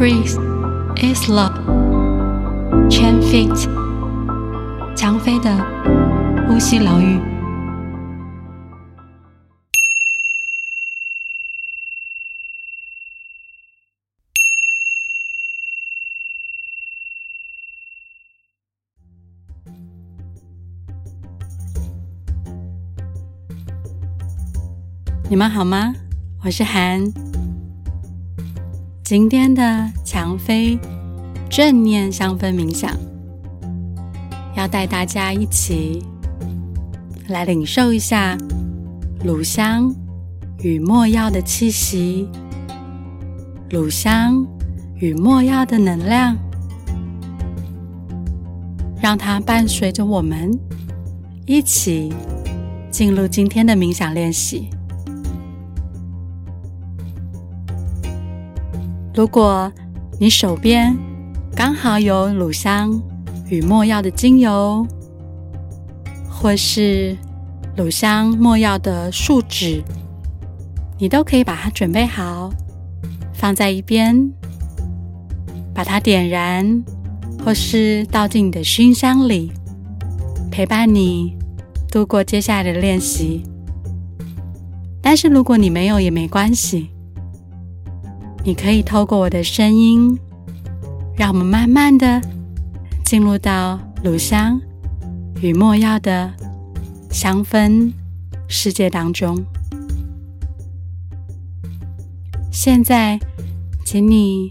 breath is love. Chen Fit，蔷薇的呼吸疗愈。你们好吗？我是涵。今天的强飞正念香氛冥想，要带大家一起来领受一下乳香与墨药的气息，乳香与墨药的能量，让它伴随着我们一起进入今天的冥想练习。如果你手边刚好有乳香与墨药的精油，或是乳香没药的树脂，你都可以把它准备好，放在一边，把它点燃，或是倒进你的熏香里，陪伴你度过接下来的练习。但是如果你没有也没关系。你可以透过我的声音，让我们慢慢的进入到乳香与没药的香氛世界当中。现在，请你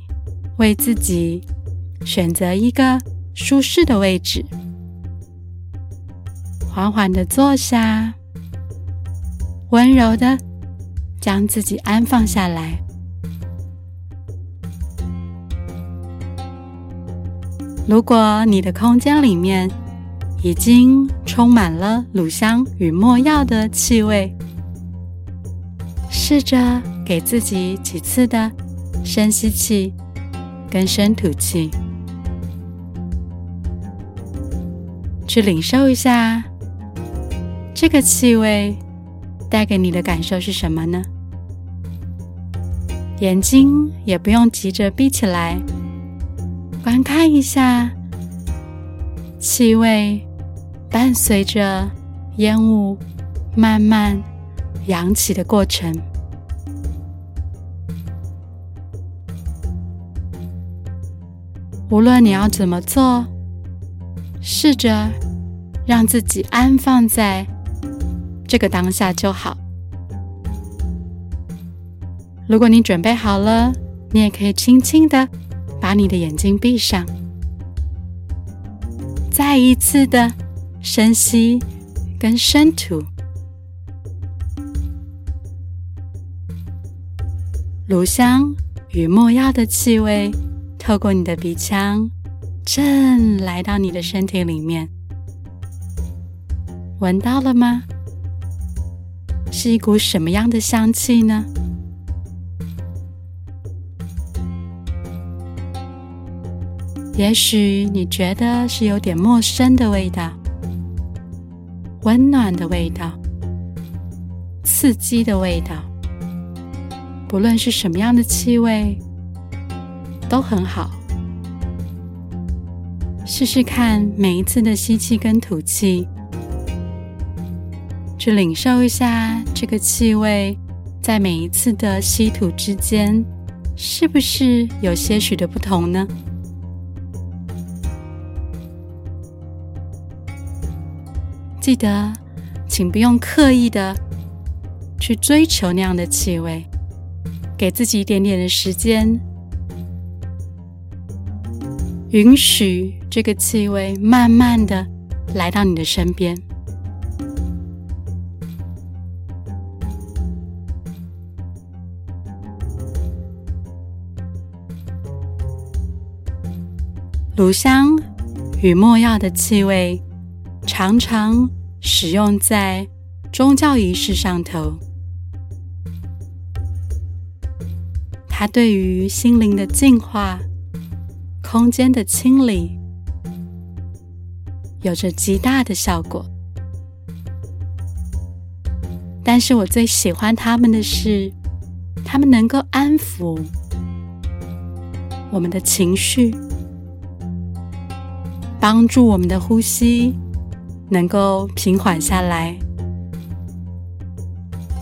为自己选择一个舒适的位置，缓缓的坐下，温柔的将自己安放下来。如果你的空间里面已经充满了乳香与墨药的气味，试着给自己几次的深吸气跟深吐气，去领受一下这个气味带给你的感受是什么呢？眼睛也不用急着闭起来。观看一下气味伴随着烟雾慢慢扬起的过程。无论你要怎么做，试着让自己安放在这个当下就好。如果你准备好了，你也可以轻轻的。把你的眼睛闭上，再一次的深吸跟深吐，乳香与墨药的气味透过你的鼻腔，正来到你的身体里面，闻到了吗？是一股什么样的香气呢？也许你觉得是有点陌生的味道，温暖的味道，刺激的味道。不论是什么样的气味，都很好。试试看，每一次的吸气跟吐气，去领受一下这个气味，在每一次的吸吐之间，是不是有些许的不同呢？记得，请不用刻意的去追求那样的气味，给自己一点点的时间，允许这个气味慢慢的来到你的身边。乳香与没药的气味。常常使用在宗教仪式上头，它对于心灵的净化、空间的清理，有着极大的效果。但是我最喜欢它们的是，它们能够安抚我们的情绪，帮助我们的呼吸能够平缓下来。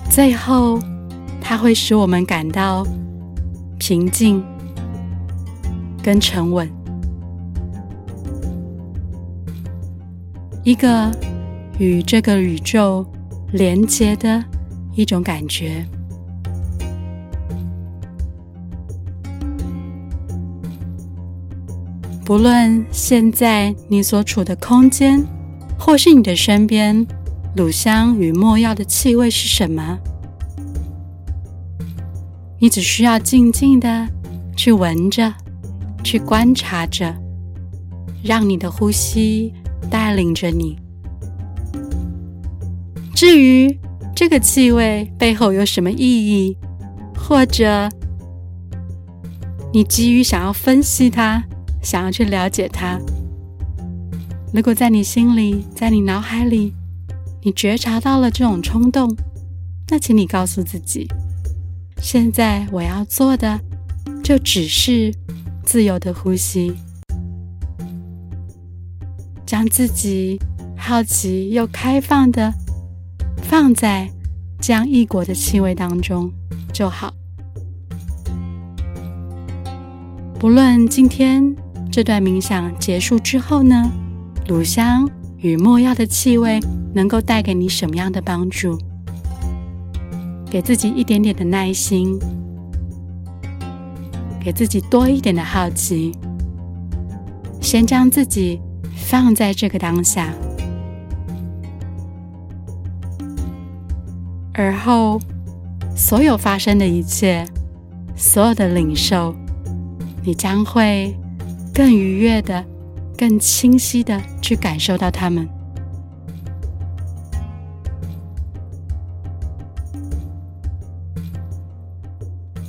最后，它会使我们感到平静跟沉稳，一个与这个宇宙连接的一种感觉。不论现在你所处的空间，或是你的身边，乳香与墨药的气味是什么？你只需要静静的去闻着，去观察着，让你的呼吸带领着你。至于这个气味背后有什么意义，或者你急于想要分析它，想要去了解它。如果在你心里，在你脑海里，你觉察到了这种冲动，那请你告诉自己：现在我要做的，就只是自由的呼吸，将自己好奇又开放的放在这样异国的气味当中就好。不论今天。这段冥想结束之后呢，乳香与没药的气味能够带给你什么样的帮助？给自己一点点的耐心，给自己多一点的好奇，先将自己放在这个当下，而后所有发生的一切，所有的领受，你将会。更愉悦的、更清晰的去感受到它们。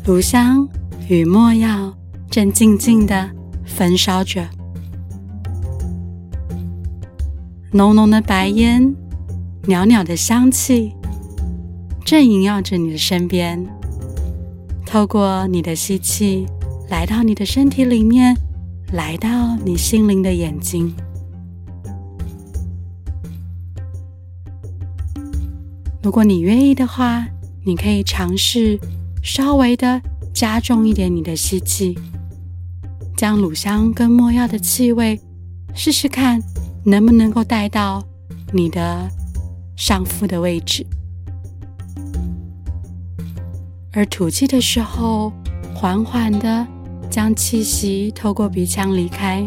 乳香与没药正静静的焚烧着，浓浓的白烟、袅袅的香气正萦绕着你的身边，透过你的吸气来到你的身体里面。来到你心灵的眼睛。如果你愿意的话，你可以尝试稍微的加重一点你的吸气，将乳香跟没药的气味试试看，能不能够带到你的上腹的位置。而吐气的时候，缓缓的。将气息透过鼻腔离开，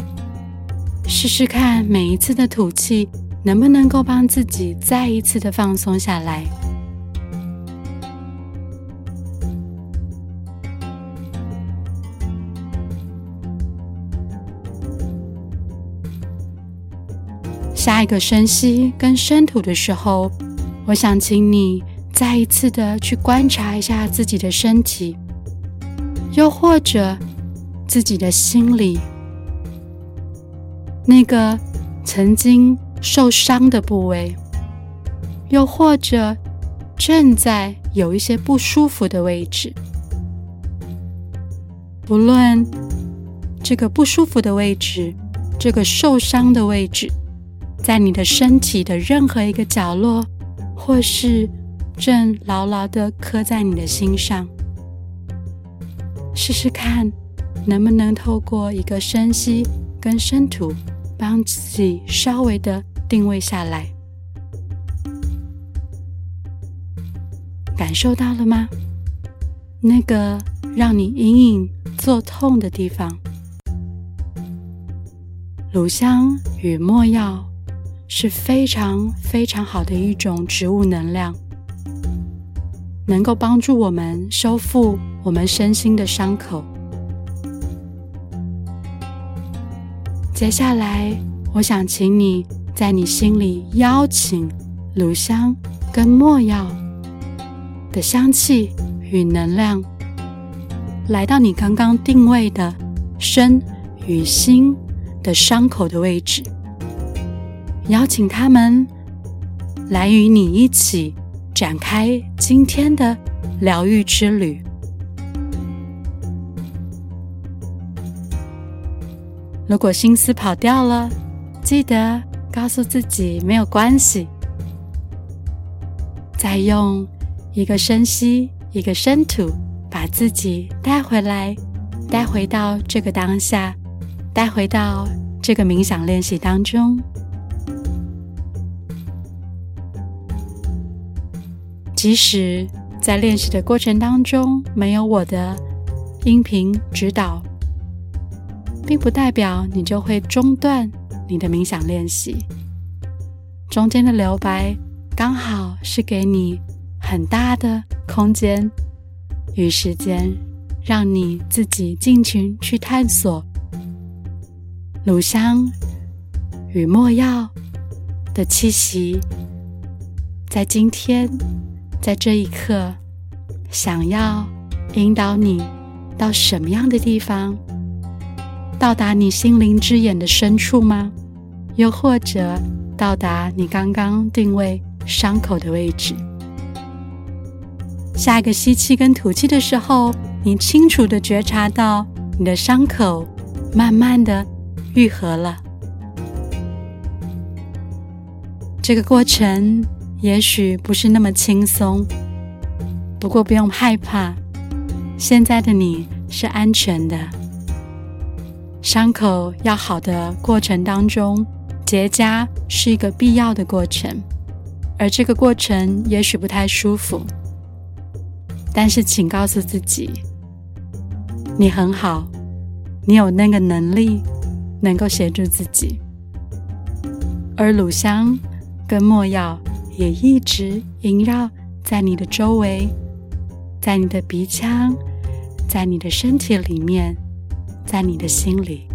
试试看每一次的吐气能不能够帮自己再一次的放松下来。下一个深吸跟深吐的时候，我想请你再一次的去观察一下自己的身体，又或者。自己的心里，那个曾经受伤的部位，又或者正在有一些不舒服的位置，不论这个不舒服的位置，这个受伤的位置，在你的身体的任何一个角落，或是正牢牢的刻在你的心上，试试看。能不能透过一个深吸跟深吐，帮自己稍微的定位下来？感受到了吗？那个让你隐隐作痛的地方。乳香与没药是非常非常好的一种植物能量，能够帮助我们修复我们身心的伤口。接下来，我想请你在你心里邀请乳香跟没药的香气与能量，来到你刚刚定位的身与心的伤口的位置，邀请他们来与你一起展开今天的疗愈之旅。如果心思跑掉了，记得告诉自己没有关系。再用一个深吸，一个深吐，把自己带回来，带回到这个当下，带回到这个冥想练习当中。即使在练习的过程当中没有我的音频指导，并不代表你就会中断你的冥想练习。中间的留白。刚好是给你很大的空间与时间，让你自己尽情去探索乳香与墨药的气息，在今天，在这一刻，想要引导你到什么样的地方？到达你心灵之眼的深处吗？又或者到达你刚刚定位？伤口的位置。下一个吸气跟吐气的时候，你清楚的觉察到你的伤口慢慢的愈合了。这个过程也许不是那么轻松，不过不用害怕，现在的你是安全的。伤口要好的过程当中，结痂是一个必要的过程。而这个过程也许不太舒服，但是请告诉自己，你很好，你有那个能力能够协助自己。而乳香跟墨药也一直萦绕在你的周围，在你的鼻腔，在你的身体里面，在你的心里。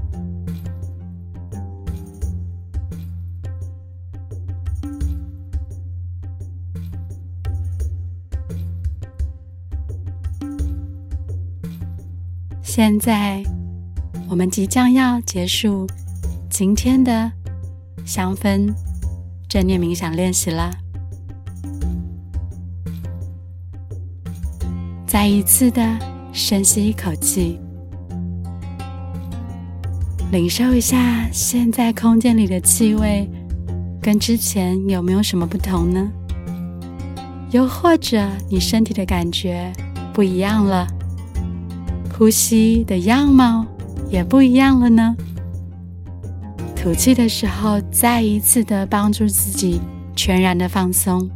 现在，我们即将要结束今天的香氛正念冥想练习了。再一次的深吸一口气，领受一下现在空间里的气味，跟之前有没有什么不同呢？又或者你身体的感觉不一样了？呼吸的样貌也不一样了呢。吐气的时候，再一次的帮助自己全然的放松。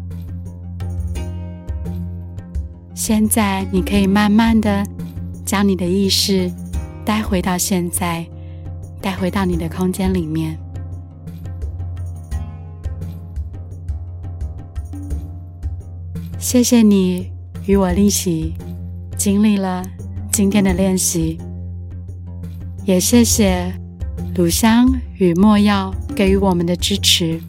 现在，你可以慢慢的将你的意识带回到现在，带回到你的空间里面。谢谢你与我一起经历了。今天的练习，也谢谢乳香与没药给予我们的支持。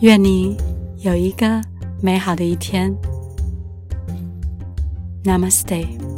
愿你有一个美好的一天。Namaste。